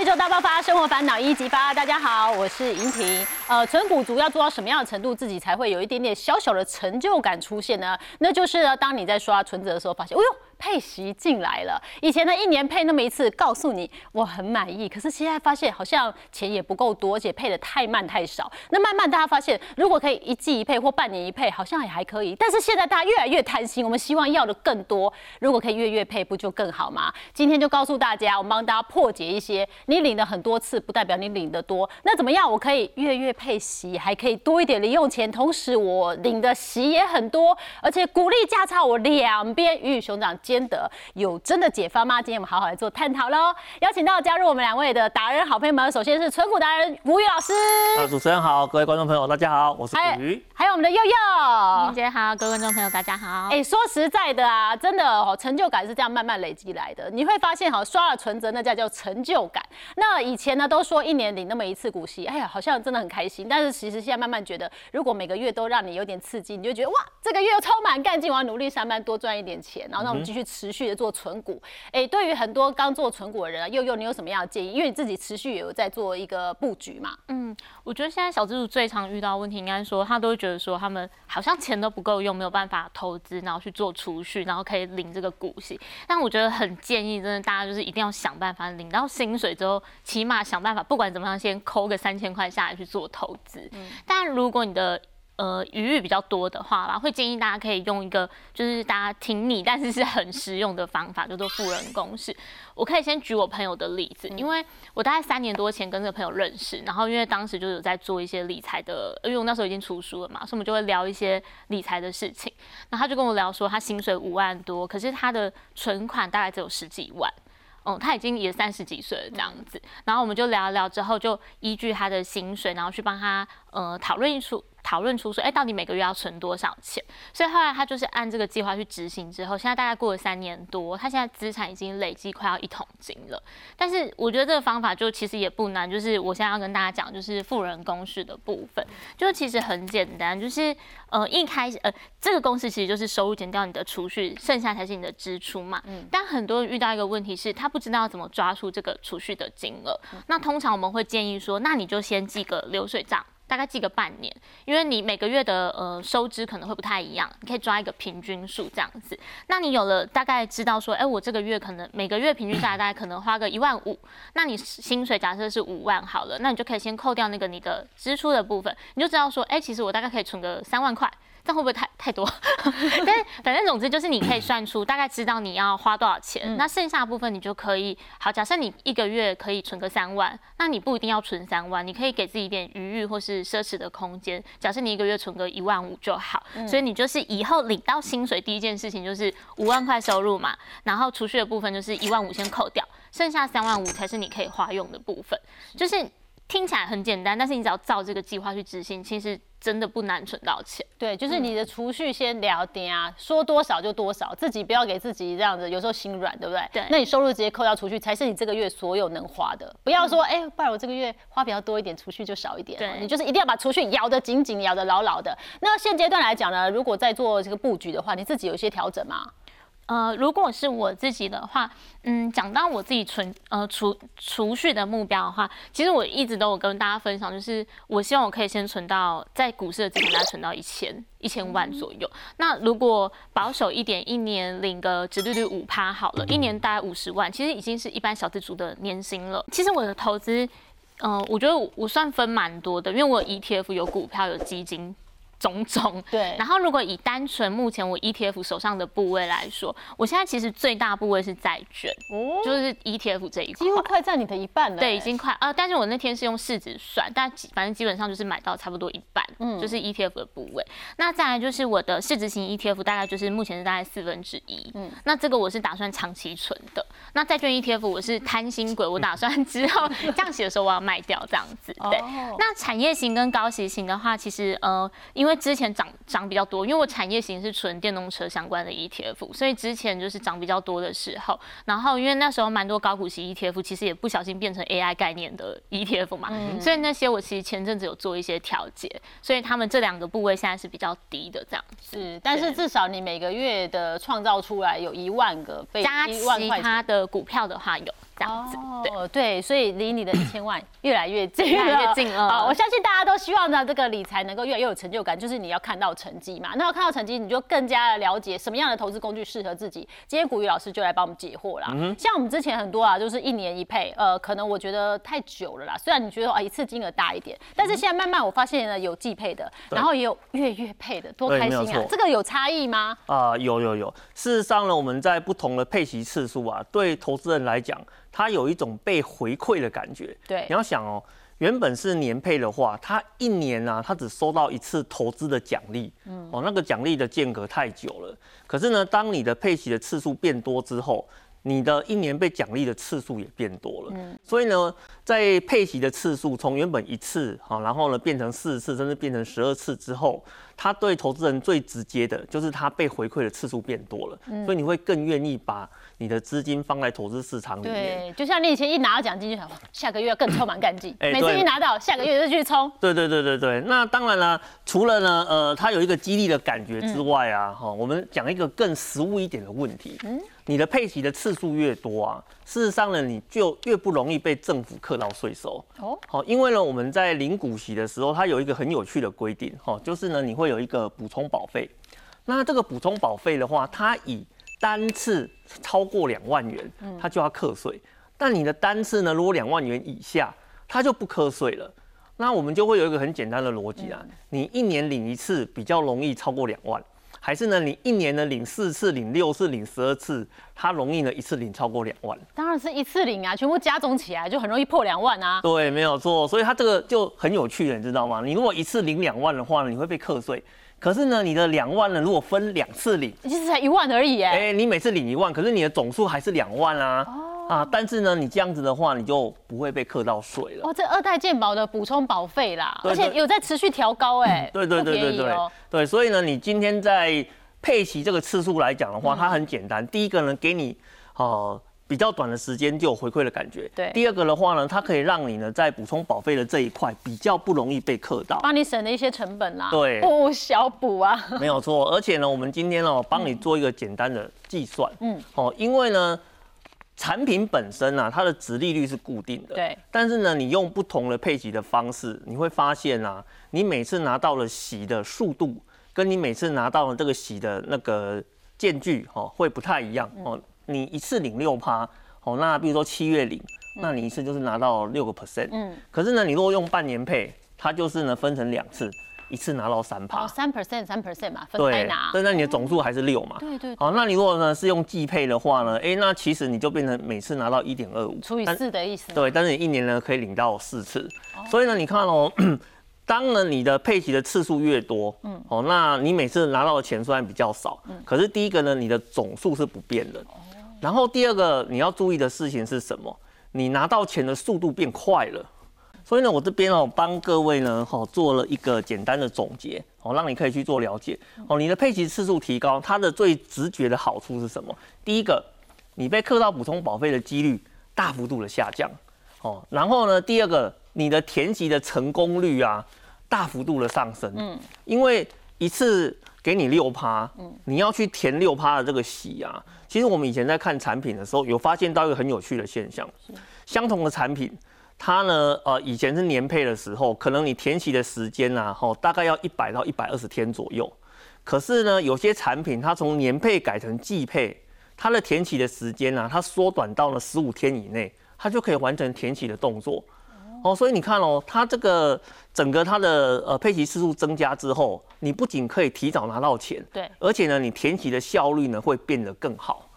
宇宙大爆发，生活烦恼一激发。大家好，我是银婷。呃，存股族要做到什么样的程度，自己才会有一点点小小的成就感出现呢？那就是，当你在刷存折的时候，发现，哎呦。配息进来了，以前呢一年配那么一次，告诉你我很满意。可是现在发现好像钱也不够多，而且配的太慢太少。那慢慢大家发现，如果可以一季一配或半年一配，好像也还可以。但是现在大家越来越贪心，我们希望要的更多。如果可以月月配，不就更好吗？今天就告诉大家，我们帮大家破解一些，你领了很多次，不代表你领的多。那怎么样？我可以月月配息，还可以多一点零用钱，同时我领的息也很多，而且股利价差我两边鱼与熊掌。兼得有真的解方吗？今天我们好好来做探讨喽。邀请到加入我们两位的达人好朋友们，首先是存股达人吴宇老师。啊，主持人好，各位观众朋友大家好，我是古鱼。还有我们的佑佑，明姐好，各位观众朋友大家好。哎，说实在的啊，真的哦，成就感是这样慢慢累积来的。你会发现哈，刷了存折那叫叫成就感。那以前呢都说一年领那么一次股息，哎呀，好像真的很开心。但是其实现在慢慢觉得，如果每个月都让你有点刺激，你就觉得哇，这个月又充满干劲，我要努力上班多赚一点钱，然后那我们继续持续。的做存股，哎，对于很多刚做存股的人啊，又又，你有什么样的建议？因为你自己持续也有在做一个布局嘛。嗯，我觉得现在小资主最常遇到问题，应该说他都会觉得说他们好像钱都不够用，没有办法投资，然后去做储蓄，然后可以领这个股息。但我觉得很建议，真的大家就是一定要想办法领到薪水之后，起码想办法，不管怎么样，先抠个三千块下来去做投资。嗯，但如果你的呃，余裕比较多的话吧，会建议大家可以用一个就是大家听你，但是是很实用的方法，叫做富人公式。我可以先举我朋友的例子，因为我大概三年多前跟这个朋友认识，然后因为当时就有在做一些理财的，因为我那时候已经出书了嘛，所以我们就会聊一些理财的事情。那他就跟我聊说，他薪水五万多，可是他的存款大概只有十几万。哦，他已经也三十几岁了这样子，然后我们就聊一聊之后，就依据他的薪水，然后去帮他呃讨论一出。讨论出说，哎，到底每个月要存多少钱？所以后来他就是按这个计划去执行之后，现在大概过了三年多，他现在资产已经累积快要一桶金了。但是我觉得这个方法就其实也不难，就是我现在要跟大家讲，就是富人公式的部分，就其实很简单，就是呃一开始呃这个公式其实就是收入减掉你的储蓄，剩下才是你的支出嘛。嗯。但很多人遇到一个问题是，他不知道怎么抓出这个储蓄的金额。那通常我们会建议说，那你就先记个流水账。大概记个半年，因为你每个月的呃收支可能会不太一样，你可以抓一个平均数这样子。那你有了大概知道说，哎，我这个月可能每个月平均下来大概可能花个一万五，那你薪水假设是五万好了，那你就可以先扣掉那个你的支出的部分，你就知道说，哎，其实我大概可以存个三万块。这会不会太太多？但反正总之就是你可以算出大概知道你要花多少钱，那剩下部分你就可以好。假设你一个月可以存个三万，那你不一定要存三万，你可以给自己一点余裕或是奢侈的空间。假设你一个月存个一万五就好，所以你就是以后领到薪水第一件事情就是五万块收入嘛，然后储蓄的部分就是一万五先扣掉，剩下三万五才是你可以花用的部分。就是听起来很简单，但是你只要照这个计划去执行，其实。真的不难存到钱，对，就是你的储蓄先聊点啊，说多少就多少，自己不要给自己这样子，有时候心软，对不对？对。那你收入直接扣掉储蓄，才是你这个月所有能花的，不要说，哎，不然我这个月花比较多一点，储蓄就少一点。对。你就是一定要把储蓄咬得紧紧，咬得牢牢的。那现阶段来讲呢，如果在做这个布局的话，你自己有一些调整吗？呃，如果是我自己的话，嗯，讲到我自己存呃储储蓄的目标的话，其实我一直都有跟大家分享，就是我希望我可以先存到在股市的资产，大概存到一千一千万左右。那如果保守一点，一年领个直利率五趴好了，一年大概五十万，其实已经是一般小资族的年薪了。其实我的投资，嗯，我觉得我算分蛮多的，因为我有 ETF，有股票，有基金。种种对，然后如果以单纯目前我 ETF 手上的部位来说，我现在其实最大部位是债券，哦，就是 ETF 这一块，几乎快占你的一半了。对，已经快啊，但是我那天是用市值算，但反正基本上就是买到差不多一半，嗯，就是 ETF 的部位。那再来就是我的市值型 ETF，大概就是目前是大概四分之一，嗯，那这个我是打算长期存的。那债券 ETF 我是贪心鬼，我打算之后 降息的时候我要卖掉这样子。对，那产业型跟高息型的话，其实呃，因为因为之前涨涨比较多，因为我产业型是纯电动车相关的 ETF，所以之前就是涨比较多的时候，然后因为那时候蛮多高股息 ETF，其实也不小心变成 AI 概念的 ETF 嘛，所以那些我其实前阵子有做一些调节，所以他们这两个部位现在是比较低的这样。是，但是至少你每个月的创造出来有一万个被加其他的股票的话有。这样子。哦，对，所以离你的一千万越来越近，越来越 近了好，我相信大家都希望呢，这个理财能够越来越有成就感，就是你要看到成绩嘛。那要看到成绩，你就更加的了解什么样的投资工具适合自己。今天古雨老师就来帮我们解惑啦。像我们之前很多啊，就是一年一配，呃，可能我觉得太久了啦。虽然你觉得啊一次金额大一点，但是现在慢慢我发现呢，有季配的，然后也有月月配的，多对开心啊！这个有差异吗？啊、有有有。事实上呢，我们在不同的配息次数啊，对投资人来讲，他有一种被回馈的感觉。对。你要想哦，原本是年配的话，他一年啊，他只收到一次投资的奖励，嗯，哦，那个奖励的间隔太久了。可是呢，当你的配息的次数变多之后，你的一年被奖励的次数也变多了，所以呢，在配息的次数从原本一次哈，然后呢变成四次，甚至变成十二次之后，它对投资人最直接的就是它被回馈的次数变多了，所以你会更愿意把你的资金放在投资市场里面。对，就像你以前一拿到奖金就想，下个月要更充满干劲，哎每次一拿到，下个月就去冲。对对对对对，那当然了，除了呢，呃，它有一个激励的感觉之外啊，哈、我们讲一个更实务一点的问题，你的配息的次数越多啊，事实上呢，你就越不容易被政府课到税收。哦，好，因为呢，我们在领股息的时候，它有一个很有趣的规定，哈，就是呢，你会有一个补充保费。那这个补充保费的话，它以单次超过两万元，它就要课税。但你的单次呢，如果两万元以下，它就不课税了。那我们就会有一个很简单的逻辑啊，你一年领一次比较容易超过两万，还是呢你一年呢领四次、领六次、领十二次，它容易呢一次领超过两万？当然是一次领啊，全部加总起来就很容易破两万啊。对，没有错，所以它这个就很有趣了，你知道吗？你如果一次领两万的话呢，你会被课税。可是呢，你的两万呢，如果分两次领，其实才一万而已，哎、哎，你每次领一万，可是你的总数还是两万啊。啊，但是呢，你这样子的话，你就不会被课到税了。哦，这二代健保的补充保费啦，对而且有在持续调高，哎，对对对对对。哦。对，所以呢，你今天在配齐这个次数来讲的话，它很简单。第一个呢，给你呃比较短的时间就有回馈的感觉。对。第二个的话呢，它可以让你呢在补充保费的这一块比较不容易被刻到。帮你省了一些成本啦，对。不小补啊，没有错，而且呢，我们今天哦帮你做一个简单的计算，嗯嗯，哦，因为呢，产品本身啊，它的值利率是固定的，对，但是呢，你用不同的配息的方式，你会发现啊，你每次拿到了息的速度，跟你每次拿到了这个息的那个间距，哦，会不太一样哦。你一次领六趴，哦，那比如说七月领，那你一次就是拿到六个 percent，嗯，可是呢，你如果用半年配，它就是呢分成两次，一次拿到三趴。哦，，三 percent 三 percent 嘛，分开对拿，，但那你的总数还是六嘛。对对，好，那你如果呢是用季配的话呢，哎、那其实你就变成每次拿到一点二五，除以四的意思，对，但是你一年呢可以领到四次，所以呢，你看哦，当呢你的配齐的次数越多，嗯，哦，那你每次拿到的钱虽然比较少，可是第一个呢，你的总数是不变的，然后第二个你要注意的事情是什么？你拿到钱的速度变快了。所以呢，我这边哦帮各位呢，哦做了一个简单的总结，哦，让你可以去做了解。哦，你的配齐次数提高，它的最直觉的好处是什么？第一个，你被课到补充保费的几率大幅度的下降。哦，然后呢，第二个，你的填级的成功率啊，大幅度的上升。嗯，因为一次给你六趴，嗯，你要去填六趴的这个息啊，其实我们以前在看产品的时候，有发现到一个很有趣的现象，相同的产品。它呢，呃，以前是年配的时候，可能你填息的时间呐、啊，吼，大概要一百到一百二十天左右。可是呢，有些产品它从年配改成季配，它的填息的时间呢、啊，它缩短到了十五天以内，它就可以完成填息的动作。哦，所以你看哦，它这个整个它的呃配齐次数增加之后，你不仅可以提早拿到钱，对，而且呢，你填息的效率呢会变得更好。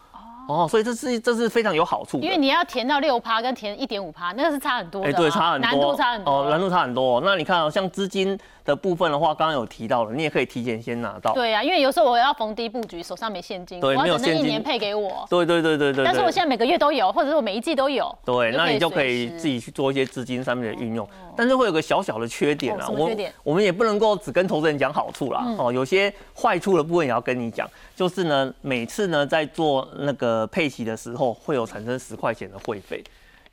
哦，所以这是这是非常有好处。因为你要填到六趴跟填一点五趴，那个是差很多的哎、啊，对，差很多，难度差很多，哦，难度差很多、那你看哦，像资金的部分的话，刚刚有提到了，你也可以提前先拿到。对啊，因为有时候我要逢低布局，手上没现金，对我要等那没有现金一年配给我。对对对对对。但是我现在每个月都有，或者是我每一季都有。对，那你就可以自己去做一些资金上面的运用，但是会有个小小的缺点啊，我我们也不能够只跟投资人讲好处啦，哦，有些坏处的部分也要跟你讲，就是呢，每次呢在做那个配息的时候，会有产生十块钱的会费。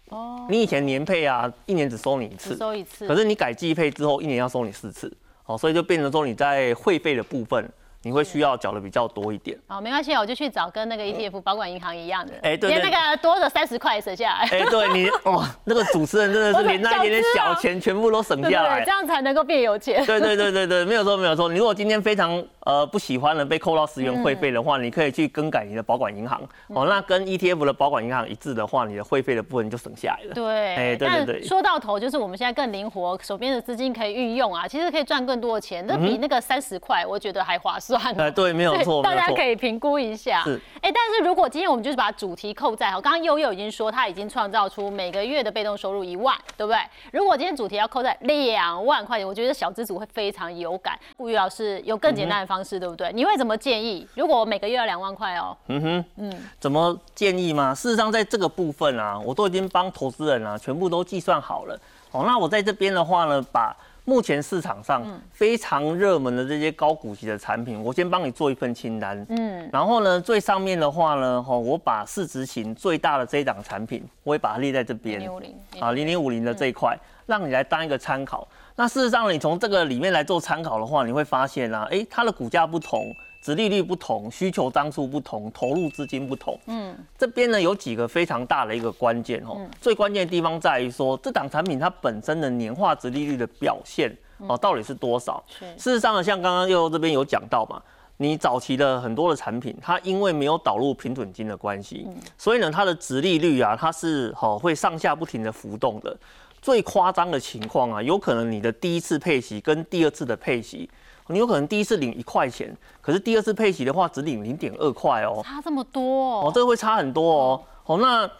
哦，你以前年配啊，一年只收你一次，收一次，可是你改季配之后，一年要收你四次，哦，所以就变成说你在会费的部分你会需要缴的比较多一点。好，没关系，我就去找跟那个 ETF 保管银行一样的，哎对对连那个多的三十块省下来，哎、对你 哇，那个主持人真的是连那一点点小钱全部都省？下来这。样才能够变有钱。对对对对对，没有错没有错。你如果今天非常呃不喜欢了被扣到十元会费的话，你可以去更改你的保管银行哦。那跟 ETF 的保管银行一致的话，你的会费的部分就省下来了。对，哎对对对但说到头，就是我们现在更灵活，手边的资金可以运用啊，其实可以赚更多的钱，那比那个三十块，我觉得还划算哦。呃，对，没有错，没有错大家可。以评估一下。是哎，但是如果今天我们就是把主题扣在好，刚刚悠悠已经说他已经创造出每个月的被动收入一万，对不对？如果今天主题要扣在两万块钱，我觉得小资主会非常有感。顾玉老师有更简单的方式，对不对？你会怎么建议？如果我每个月要两万块哦，嗯哼，嗯怎么建议吗？事实上，在这个部分啊，我都已经帮投资人啊全部都计算好了。哦，那我在这边的话呢，把目前市场上非常热门的这些高股息的产品，我先帮你做一份清单。嗯，然后呢，最上面的话呢，哈，我把市值型最大的这一档产品，我会把它列在这边。0050啊，零零五零的这一块，让你来当一个参考。那事实上，你从这个里面来做参考的话，你会发现啊，哎，它的股价不同，殖利率不同，需求张数不同，投入资金不同。嗯，这边呢有几个非常大的一个关键哦。最关键的地方在于说，这档产品它本身的年化殖利率的表现哦，到底是多少？是事实上呢，像刚刚悠悠这边有讲到嘛，你早期的很多的产品，它因为没有导入平准金的关系，所以呢，它的殖利率啊，它是好会上下不停的浮动的。最夸张的情况啊，有可能你的第一次配息跟第二次的配息，你有可能第一次领一块钱，可是第二次配息的话只领零点二块哦，差这么多哦，哦。这个会差很多哦。哦，那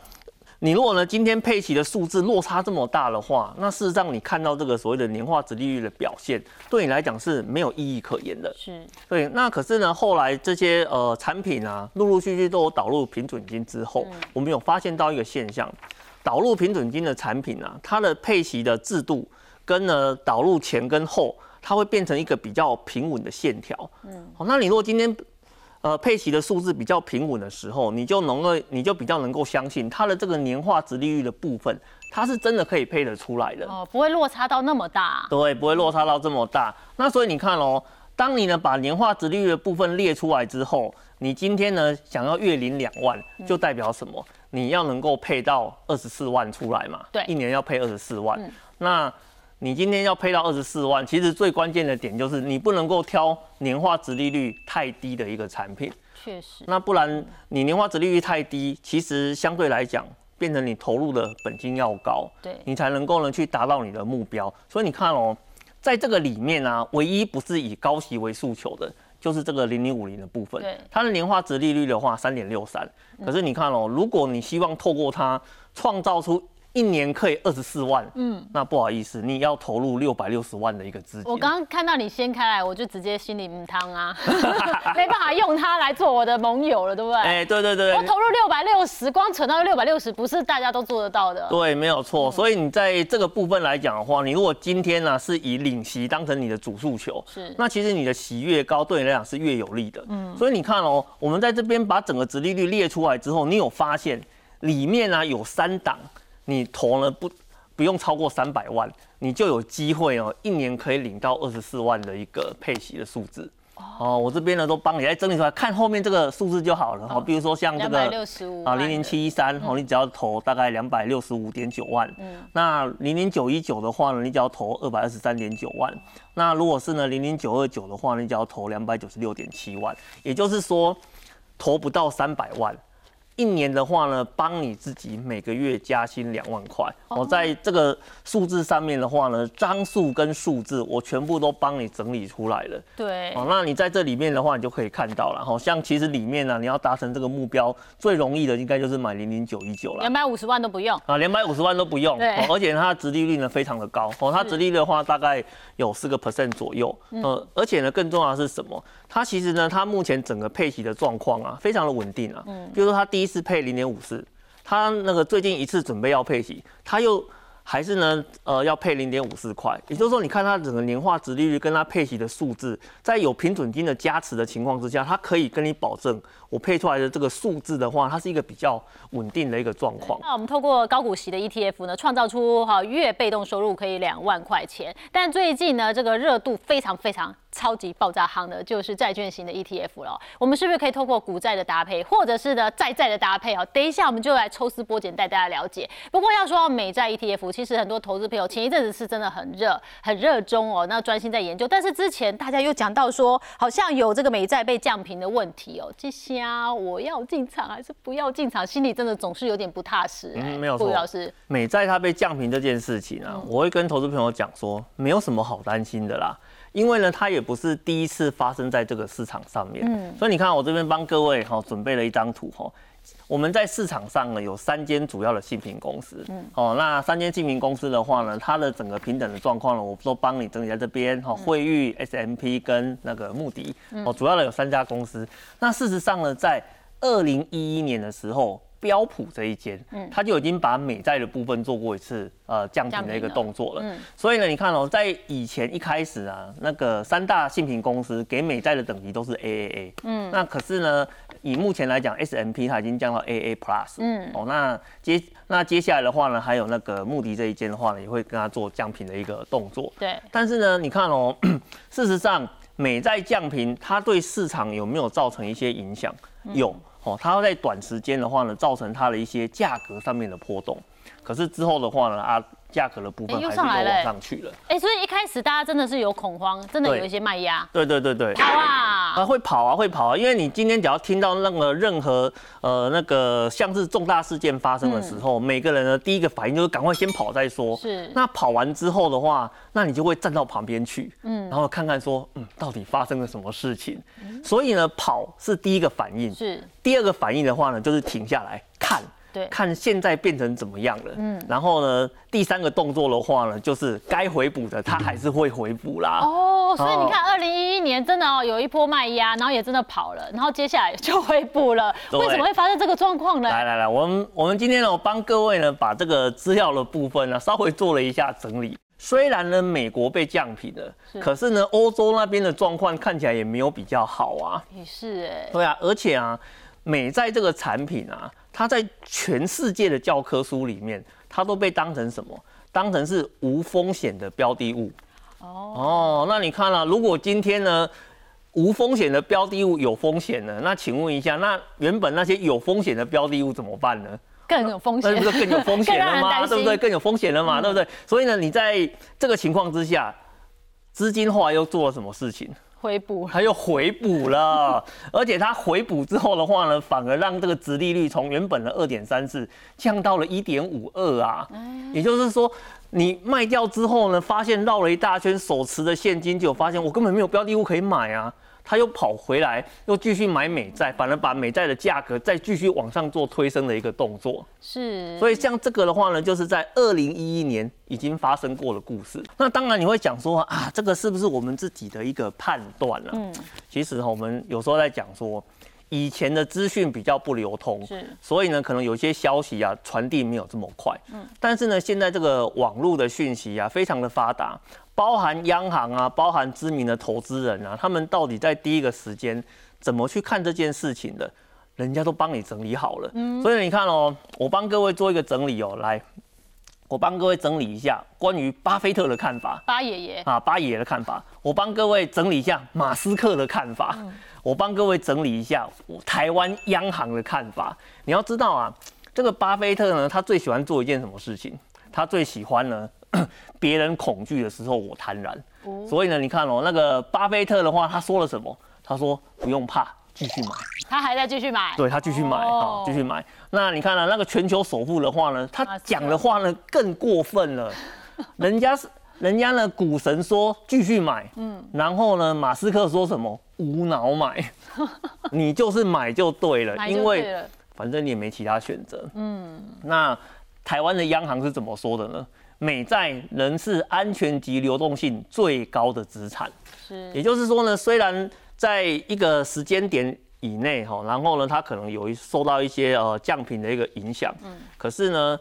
你如果呢今天配息的数字落差这么大的话，那事实上你看到这个所谓的年化值利率的表现，对你来讲是没有意义可言的。是，对，那可是呢，后来这些呃产品啊，陆陆续续都有导入平准金之后，我们有发现到一个现象，导入平准金的产品啊，它的配息的制度跟呢导入前跟后，它会变成一个比较平稳的线条。嗯，好，那你如果今天呃配息的数字比较平稳的时候，你就能够你就比较能够相信它的这个年化值利率的部分，它是真的可以配得出来的。哦，不会落差到那么大。对，不会落差到这么大。那所以你看哦，当你呢把年化值利率的部分列出来之后，你今天呢想要月领两万，就代表什么？你要能够配到二十四万出来嘛？对一年要配二十四万。那你今天要配到二十四万，其实最关键的点就是你不能够挑年化值利率太低的一个产品。确实，那不然你年化值利率太低，其实相对来讲，变成你投入的本金要高，对你才能够呢去达到你的目标。所以你看哦，在这个里面啊，唯一不是以高息为诉求的，就是这个零零五零的部分对。它的年化值利率的话，三点六三。可是你看哦，如果你希望透过它创造出一年可以二十四万，嗯，那不好意思，你要投入六百六十万的一个资金。我刚刚看到你掀开来，我就直接心里唔汤啊，没办法用它来做我的盟友了，对不对？哎、对对对，我投入六百六十，光存到六百六十，不是大家都做得到的。对，没有错。所以你在这个部分来讲的话，你如果今天呢、是以领息当成你的主诉求，是那其实你的息越高，对你来讲是越有利的。嗯，所以你看哦，我们在这边把整个殖利率列出来之后，你有发现里面呢、有三档，你投了不不用超过三百万，你就有机会哦，一年可以领到二十四万的一个配息的数字。哦，我这边呢都帮你来整理出来，看后面这个数字就好了。好，比如说像这个啊，零零七一三，哦，你只要投大概两百六十五点九万。嗯，那零零九一九的话呢，你只要投二百二十三点九万。那如果是呢零零九二九的话，你只要投两百九十六点七万。也就是说，投不到三百万。一年的话呢，帮你自己每个月加薪两万块。我、在这个数字上面的话呢，张数跟数字我全部都帮你整理出来了。对，哦，那你在这里面的话，你就可以看到了。哈，像其实里面呢、你要达成这个目标，最容易的应该就是买零零九一九了两。百五十万都不用。啊，两百五十万都不用，对哦而且它的殖利率呢非常的高，哦，它殖利率的话大概有四个 percent 左右，呃，而且呢更重要的是什么？它其实呢，它目前整个配息的状况啊，非常的稳定啊，嗯。比如说它第一次配零点五四，它那个最近一次准备要配息，它又还是呢，呃，要配零点五四块，也就是说，你看它整个年化值利率跟它配息的数字，在有平准金的加持的情况之下，它可以跟你保证，我配出来的这个数字的话，它是一个比较稳定的一个状况。那我们透过高股息的 ETF 呢，创造出哈月被动收入可以两万块钱。但最近呢，这个热度非常非常超级爆炸夯的，就是债券型的 ETF 了。我们是不是可以透过股债的搭配，或者是呢债债的搭配哦？等一下我们就来抽丝剥茧带大家了解。不过要说到美债 ETF，其实很多投资朋友前一阵子是真的很热、很热衷哦，那专心在研究。但是之前大家又讲到说，好像有这个美债被降频的问题哦。这些下我要进场还是不要进场？心里真的总是有点不踏实。嗯，没有错。老师，美债它被降平这件事情啊，我会跟投资朋友讲说，没有什么好担心的啦。因为呢，它也不是第一次发生在这个市场上面，嗯，所以你看我这边帮各位哈准备了一张图哈，我们在市场上呢有三间主要的信评公司，嗯，哦，那三间信评公司的话呢，它的整个平等的状况呢，我都帮你整理在这边哈，惠誉、S M P 跟那个穆迪，哦，主要的有三家公司。那事实上呢，在二零一一年的时候。标普这一间，嗯，他就已经把美债的部分做过一次呃降频的一个动作了，嗯，所以呢，你看哦，在以前一开始啊，那个三大信评公司给美债的等级都是 AAA，嗯，那可是呢，以目前来讲，S M P 它已经降到 AA Plus，嗯，哦，那接那接下来的话呢，还有那个穆迪这一间的话呢，也会跟他做降频的一个动作，对，但是呢，你看哦，事实上美债降频，它对市场有没有造成一些影响？有。哦，它在短时间的话呢，造成它的一些价格上面的波动，可是之后的话呢，啊。价格的部分还是都往上去了，哎，所以一开始大家真的是有恐慌，真的有一些卖压。对对对对，跑啊，啊会跑啊会跑啊，因为你今天只要听到那个任何呃那个像是重大事件发生的时候，每个人的第一个反应就是赶快先跑再说。是。那跑完之后的话，那你就会站到旁边去，嗯，然后看看说，嗯，到底发生了什么事情。所以呢，跑是第一个反应。是。第二个反应的话呢，就是停下来看。对，看现在变成怎么样了。嗯，然后呢，第三个动作的话呢，就是该回补的，它还是会回补啦。哦，所以你看，二零一一年真的哦，有一波卖压，然后也真的跑了，然后接下来就回补了。为什么会发生这个状况呢？来来来，我们我们今天呢，我帮各位呢，把这个资料的部分呢，稍微做了一下整理。虽然呢，美国被降品了，可是呢，欧洲那边的状况看起来也没有比较好啊。也是哎。对啊，而且啊，美在这个产品啊。它在全世界的教科书里面，它都被当成什么？当成是无风险的标的物。哦哦，那你看了，如果今天呢，无风险的标的物有风险呢？那请问一下，那原本那些有风险的标的物怎么办呢？更有风险，那不是更有风险了吗？对不对？更有风险了嘛？对不对？所以呢，你在这个情况之下，资金后来又做了什么事情？回补，它又回补了，而且它回补之后的话呢，反而让这个殖利率从原本的二点三四降到了一点五二啊。也就是说，你卖掉之后呢，发现绕了一大圈，手持的现金就发现我根本没有标的物可以买啊。他又跑回来，又继续买美债，反而把美债的价格再继续往上做推升的一个动作。是，所以像这个的话呢，就是在二零一一年已经发生过的故事。那当然你会讲说啊，这个是不是我们自己的一个判断了？嗯，其实我们有时候在讲说，以前的资讯比较不流通，是，所以呢，可能有些消息啊传递没有这么快。嗯，但是呢，现在这个网络的讯息啊非常的发达。包含央行啊，包含知名的投资人啊，他们到底在第一个时间怎么去看这件事情的？人家都帮你整理好了。嗯，所以你看哦，我帮各位做一个整理哦，来，我帮各位整理一下关于巴菲特的看法。巴爷爷啊，巴爷爷的看法。我帮各位整理一下马斯克的看法。我帮各位整理一下台湾央行的看法。你要知道啊，这个巴菲特呢，他最喜欢做一件什么事情？他最喜欢呢？别人恐惧的时候，我坦然。所以呢，你看哦，那个巴菲特的话，他说了什么？他说不用怕，继续买。他还在继续买。对他继续买啊，继续买。那你看啊那个全球首富的话呢？他讲的话呢更过分了。人家是人家呢，股神说继续买，嗯，然后呢，马斯克说什么？无脑买，你就是买就对了，因为反正你也没其他选择。嗯，那台湾的央行是怎么说的呢？美债仍是安全及流动性最高的资产，是，也就是说呢，虽然在一个时间点以内哈，然后呢，它可能有一受到一些呃降频的一个影响，嗯，可是呢，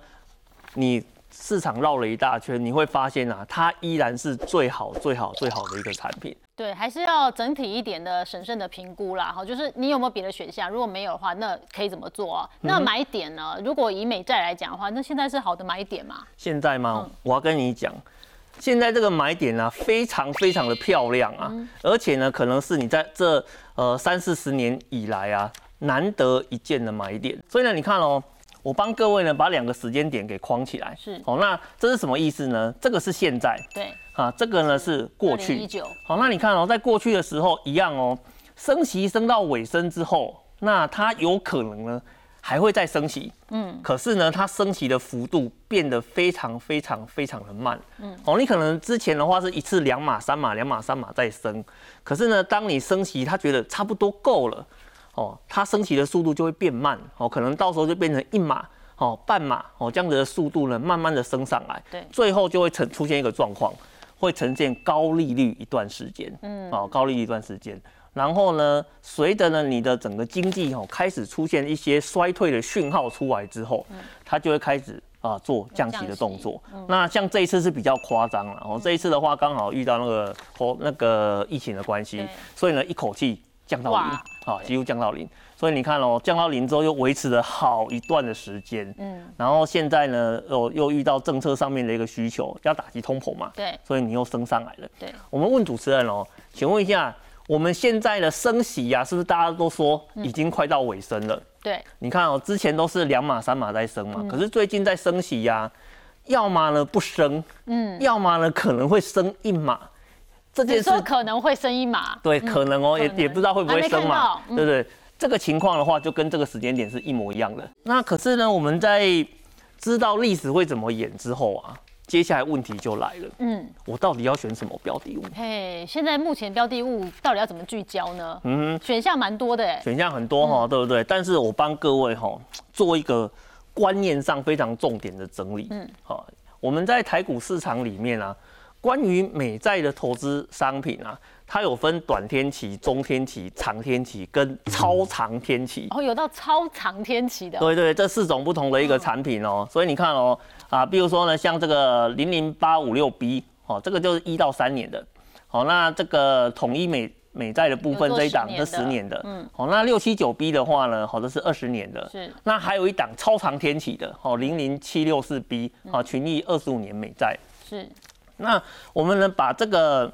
你市场绕了一大圈，你会发现啊，它依然是最好最好最好的一个产品。对，还是要整体一点的审慎的评估啦。哈，就是你有没有别的选项？如果没有的话，那可以怎么做啊？那买点呢？如果以美债来讲的话，那现在是好的买点吗？现在吗？我要跟你讲，现在这个买点啊，非常非常的漂亮啊，而且呢，可能是你在这呃三四十年以来啊，难得一见的买点。所以呢，你看哦，我帮各位呢把两个时间点给框起来。是。好，那这是什么意思呢？这个是现在。对，啊，这个呢是过去。一。九，好，那你看哦，在过去的时候一样哦，升息升到尾声之后，那它有可能呢还会再升息，嗯，可是呢，它升息的幅度变得非常非常非常的慢，嗯，哦，你可能之前的话是一次两码三码两码三码再升，可是呢，当你升息，它觉得差不多够了，哦，它升息的速度就会变慢，哦，可能到时候就变成一码。哦，半码哦，这样子的速度呢，慢慢的升上来，对。最后就会呈出现一个状况，会呈现高利率一段时间，嗯，哦，高利率一段时间，然后呢，随着呢你的整个经济哦开始出现一些衰退的讯号出来之后，它就会开始啊做降息的动作。那像这一次是比较夸张了，哦，这一次的话刚好遇到那个哦那个疫情的关系，所以呢一口气降到零哇，啊，几乎降到零。所以你看哦，降到零之后又维持了好一段的时间，嗯，然后现在呢，又又遇到政策上面的一个需求，要打击通膨嘛，对。所以你又升上来了。对，我们问主持人哦，请问一下，我们现在的升息呀、是不是大家都说已经快到尾声了？对，你看哦，之前都是两码三码在升嘛，可是最近在升息呀、要么呢不升，嗯，要么呢可能会升一码。这件事可能会升一码，对，可能哦，也也不知道会不会升嘛，嗯对不对？这个情况的话，就跟这个时间点是一模一样的。那可是呢，我们在知道历史会怎么演之后啊，接下来问题就来了，嗯，我到底要选什么标的物？嘿，现在目前标的物到底要怎么聚焦呢？嗯，选项蛮多的哎，选项很多哈、对不对？但是我帮各位哈、做一个观念上非常重点的整理。嗯，好，我们在台股市场里面啊，关于美债的投资商品啊，它有分短天期、中天期、长天期跟超长天期。哦有到超长天期的，对对，这四种不同的一个产品哦，所以你看哦，啊，比如说呢，像这个零零八五六 B，哦，这个就是一到三年的，好，那这个统一美美债的部分这一档10年的。是十年的，嗯嗯，好，那六七九 B 的话呢，好的是二十年的，是。那还有一档超长天期的，哦，零零七六四 B，好，群益二十五年美债，是，那我们呢把这个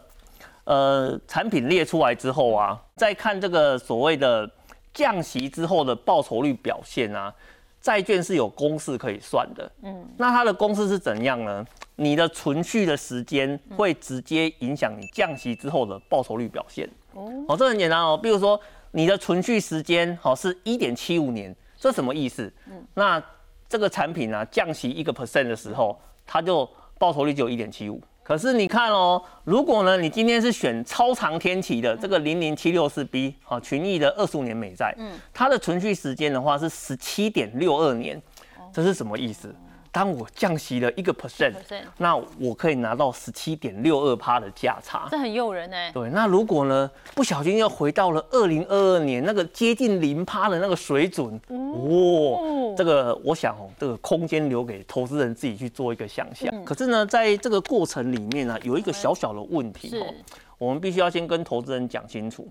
呃产品列出来之后啊，再看这个所谓的降息之后的报酬率表现啊，债券是有公式可以算的。嗯，那它的公式是怎样呢？你的存续的时间会直接影响你降息之后的报酬率表现。哦，这很简单哦。比如说你的存续时间好是一点七五年，这什么意思？嗯那这个产品啊降息一个 percent 的时候，它就报酬率只有一点七五。可是你看哦，如果呢你今天是选超长天期的这个零零七六四 B 啊群益的二十五年美债，它的存续时间的话是十七点六二年，这是什么意思？当我降息了一个 percent，percent 那我可以拿到十七点六二趴的价差。这很诱人哎，对，那如果呢，不小心又回到了二零二二年那个接近零趴的那个水准，哦，这个我想哦，这个空间留给投资人自己去做一个想象。可是呢，在这个过程里面呢，有一个小小的问题哦，我们必须要先跟投资人讲清楚。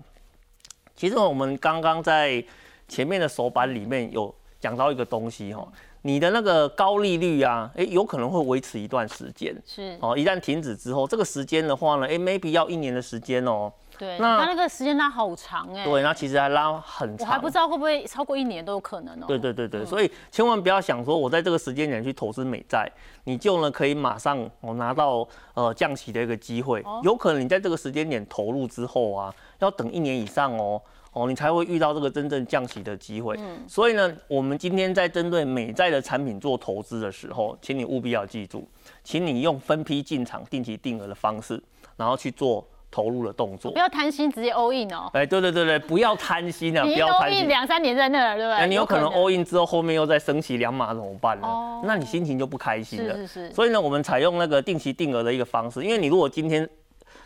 其实我们刚刚在前面的手板里面有讲到一个东西哈、哦，你的那个高利率啊，诶，有可能会维持一段时间。是，哦，一旦停止之后，这个时间的话呢，哎，maybe 要一年的时间哦。对，那它那个时间拉好长哎，对，那其实还拉很长。我还不知道会不会超过一年都有可能哦。对对对对，所以千万不要想说我在这个时间点去投资美债，你就呢可以马上哦拿到呃降息的一个机会。有可能你在这个时间点投入之后啊，要等一年以上哦。哦，你才会遇到这个真正降息的机会。嗯所以呢，我们今天在针对美债的产品做投资的时候，请你务必要记住，请你用分批进场、定期定额的方式，然后去做投入的动作不。要贪心，直接 all in 哦。哎，对对对对，不要贪心啊，不要贪心。两三年在那儿，对不哎，对？你有可能 all in 之后，后面又再升息两码怎么办呢？哦那你心情就不开心了。是是是，所以呢，我们采用那个定期定额的一个方式，因为你如果今天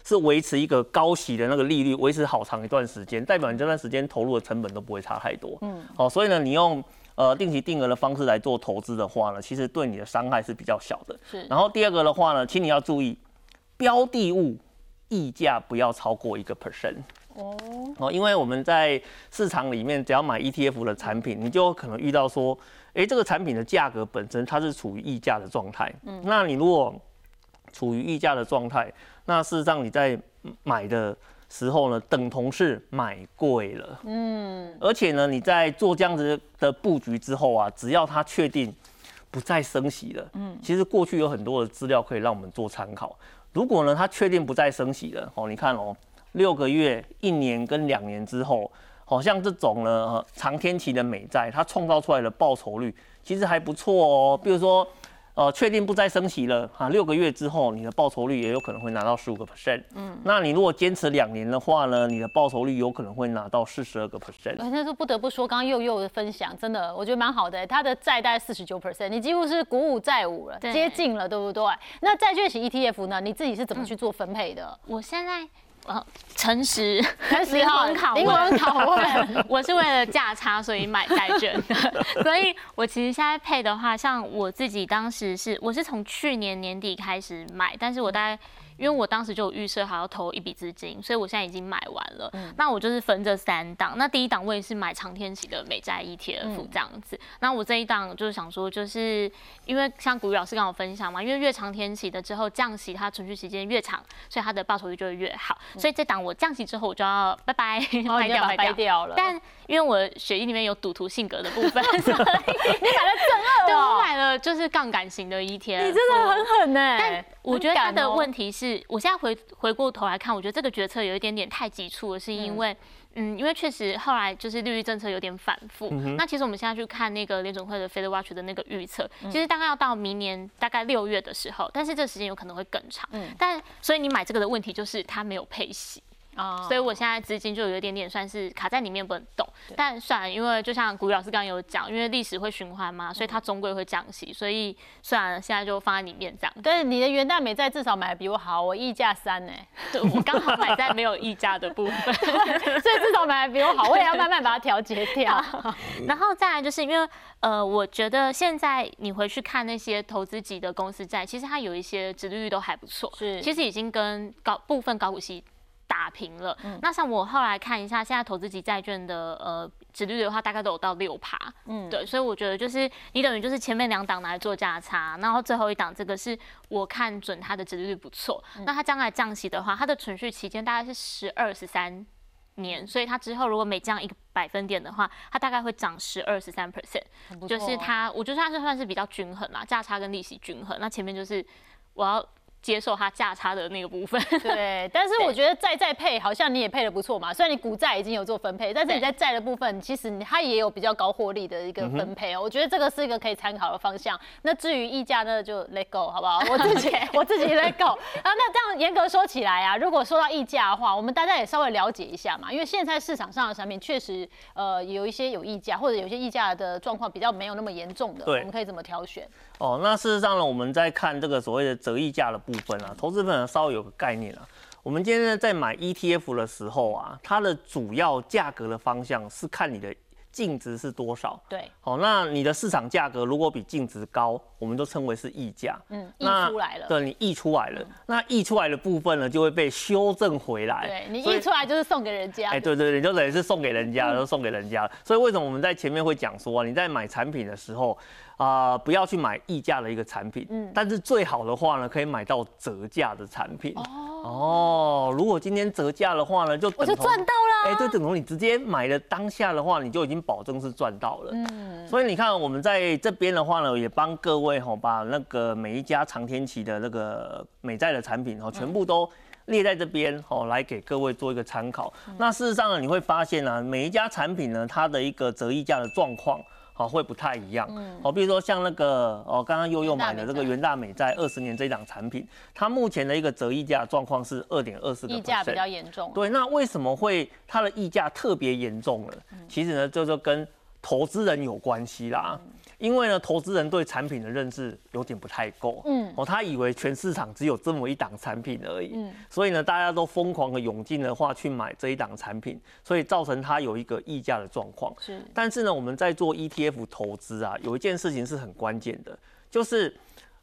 是维持一个高息的那个利率，维持好长一段时间，代表你这段时间投入的成本都不会差太多。嗯，好、所以呢，你用呃定期定额的方式来做投资的话呢，其实对你的伤害是比较小的。是然后第二个的话呢，请你要注意标的物溢价不要超过一个 percent。哦，哦，因为我们在市场里面，只要买 ETF 的产品，你就可能遇到说，诶，这个产品的价格本身它是处于溢价的状态。嗯，那你如果处于溢价的状态，那事实上你在买的时候呢，等同是买贵了。嗯，而且呢，你在做这样子的布局之后啊，只要它确定不再升息了，嗯，其实过去有很多的资料可以让我们做参考。如果呢，它确定不再升息了，哦，你看哦，六个月、一年跟两年之后，好像这种呢长天期的美债，它创造出来的报酬率其实还不错哦。比如说。呃，确定不再升息了哈，六个月之后，你的报酬率也有可能会拿到十五个 percent。嗯，那你如果坚持两年的话呢，你的报酬率有可能会拿到四十二个 percent。那是不得不说，刚刚佑佑的分享真的，我觉得蛮好的。他的债大概四十九 percent，你几乎是鼓舞债务了，接近了，对不对？那债券型 ETF 呢？你自己是怎么去做分配的？我现在。诚实，诚实哈，灵魂拷问。我是为了价差，所以买债券的。所以我其实现在配的话，像我自己当时是，我是从去年年底开始买，但是我大概。因为我当时就有预设还要投一笔资金，所以我现在已经买完了。那我就是分这三档，那第一档我也是买长天期的美债 ETF 这样子。那我这一档就是想说，就是因为像古雨老师跟我分享嘛，因为越长天期的之后降息，它存续时间越长，所以它的报酬率就会越好。所以这档我降息之后，我就要拜拜 卖掉卖掉了。但因为我血液里面有赌徒性格的部分，所以你买了正二，对，我买了就是杠杆型的 ETF。你真的很狠呢。但我觉得他的问题是。我现在回回过头来看，我觉得这个决策有一点点太急促了，是因为，嗯，因为确实后来就是利率政策有点反复。那其实我们现在去看那个联总会的 Fed Watch 的那个预测，其实大概要到明年大概六月的时候，但是这个时间有可能会更长。但所以你买这个的问题就是它没有配息。所以我现在资金就有一点点算是卡在里面不能动，但算了，因为就像古雨老师刚刚有讲，因为历史会循环嘛，所以它终归会降息，所以算了，现在就放在里面这样。但是你的元旦美债至少买的比我好，我溢价三呢，对我刚好买在没有溢价的部分，所以至少买的比我好，我也要慢慢把它调节掉。然后再来就是因为呃，我觉得现在你回去看那些投资级的公司债，其实它有一些殖利率都还不错，是，其实已经跟高部分高股息。打平了，那像我后来看一下，现在投资级债券的呃，值率的话，大概都有到六趴，嗯，对，所以我觉得就是你等于就是前面两档拿来做价差，然后最后一档这个是我看准它的值率不错，那它将来降息的话，它的存续期间大概是十二十三年，所以它之后如果每降一个百分点的话，它大概会涨十二十三 percent，就是它，我觉得它是算是比较均衡啦，价差跟利息均衡，那前面就是我要。接受它价差的那个部分，对，但是我觉得债再配好像你也配的不错嘛，虽然你股债已经有做分配，但是你在债的部分其实它也有比较高获利的一个分配哦，我觉得这个是一个可以参考的方向。那至于溢价呢，就 let go 好不好？我自己 我自己 let go。啊，那这样严格说起来啊，如果说到溢价的话，我们大家也稍微了解一下嘛，因为现在市场上的产品确实呃有一些有溢价，或者有些溢价的状况比较没有那么严重的，我们可以怎么挑选？哦，那事实上呢，我们在看这个所谓的折溢价的部分啊，投资者稍微有个概念啊。我们今天呢在买 ETF 的时候啊，它的主要价格的方向是看你的。净值是多少？对，好，那你的市场价格如果比净值高，我们都称为是溢价。嗯，溢出来了。对，你溢出来了，那溢出来的部分呢，就会被修正回来。对你溢出来就是送给人家。哎，对对对，就等于是送给人家，都送给人家。所以为什么我们在前面会讲说，啊你在买产品的时候啊，不要去买溢价的一个产品。嗯。但是最好的话呢，可以买到折价的产品。哦。哦，如果今天折价的话呢，就我就赚到了。哎，对，等同你直接买的当下的话，你就已经保证是赚到了。嗯，所以你看我们在这边的话呢，也帮各位哈把那个每一家长天期的那个美债的产品哈，全部都列在这边哦，来给各位做一个参考。那事实上呢，你会发现呢，每一家产品呢，它的一个折溢价的状况。好，会不太一样。嗯，好，比如说像那个哦，刚刚悠悠买的这个元大美在二十年这一档产品，它目前的一个折溢价状况是二点二四个溢价比较严重。对，那为什么会它的溢价特别严重了？其实呢，就是跟投资人有关系啦。因为呢，投资人对产品的认识有点不太够，嗯，哦，他以为全市场只有这么一档产品而已，嗯，所以呢，大家都疯狂的涌进的话去买这一档产品，所以造成它有一个溢价的状况。是，但是呢，我们在做 ETF 投资啊，有一件事情是很关键的，就是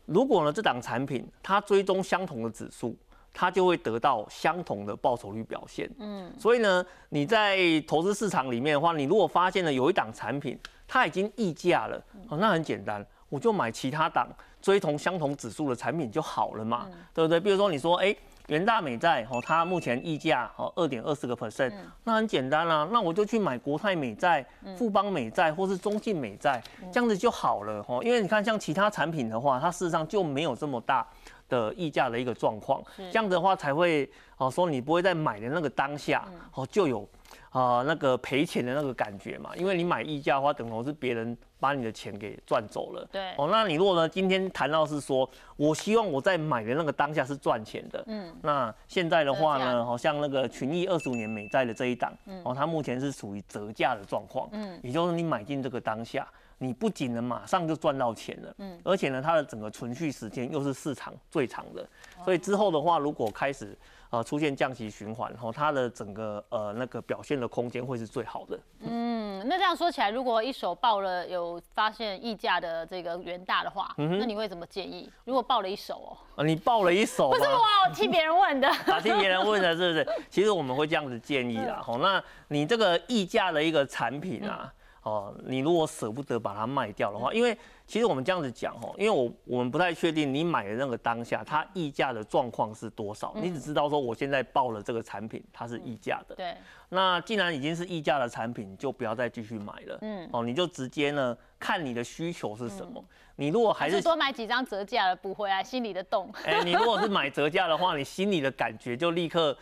如果呢这档产品它追踪相同的指数。它就会得到相同的报酬率表现。嗯，所以呢，你在投资市场里面的话，你如果发现了有一档产品它已经溢价了，哦，那很简单，我就买其他档追同相同指数的产品就好了嘛，对不对？比如说你说，哎。元大美债哦，它目前溢价哦二点二四个 percent，那很简单啦，那我就去买国泰美债、富邦美债或是中信美债，这样子就好了哦。因为你看像其他产品的话，它事实上就没有这么大的溢价的一个状况，这样的话才会哦说你不会在买的那个当下哦就有。啊，那个赔钱的那个感觉嘛，因为你买溢价的话，等同是别人把你的钱给赚走了。对。哦，那你如果呢，今天谈到是说，我希望我在买的那个当下是赚钱的。嗯。那现在的话呢，好像那个群益二十五年美债的这一档，嗯哦，它目前是属于折价的状况。嗯。也就是你买进这个当下，你不仅能马上就赚到钱了，嗯，而且呢，它的整个存续时间又是市场最长的，所以之后的话，如果开始。呃，出现降息循环，然后它的整个呃那个表现的空间会是最好的。嗯，那这样说起来，如果一手报了有发现溢价的这个元大的话，那你会怎么建议？如果报了一手哦，啊，你报了一手，不是我我替别人问的，啊，替别人问的，是不是？其实我们会这样子建议啦，好，那你这个溢价的一个产品啊。哦，你如果舍不得把它卖掉的话，因为其实我们这样子讲哦，因为我我们不太确定你买的那个当下它溢价的状况是多少，你只知道说我现在报了这个产品它是溢价的。对。那既然已经是溢价的产品，就不要再继续买了。嗯。哦，你就直接呢看你的需求是什么。你如果还是多买几张折价的补回来心里的洞。哎，你如果是买折价的话，你心里的感觉就立刻。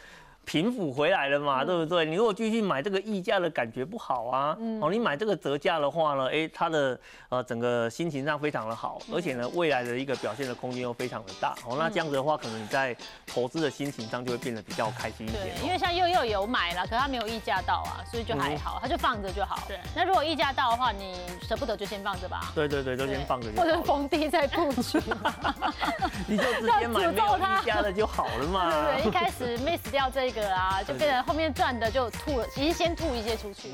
平复回来了嘛，对不对？你如果继续买这个溢价的感觉不好啊，哦，你买这个折价的话呢，哎，他的呃整个心情上非常的好，而且呢未来的一个表现的空间又非常的大，哦，那这样子的话，可能你在投资的心情上就会变得比较开心一点。对，因为像佑佑有买了，可是他没有溢价到啊，所以就还好，他就放着就好。对，那如果溢价到的话，你舍不得就先放着吧。对对对，就先放着。或者逢低再布局。你就直接买 没有溢价的就好了嘛。对对，一开始 miss 掉这个啊，就变成。后面转的就吐了，其实先吐一些出去。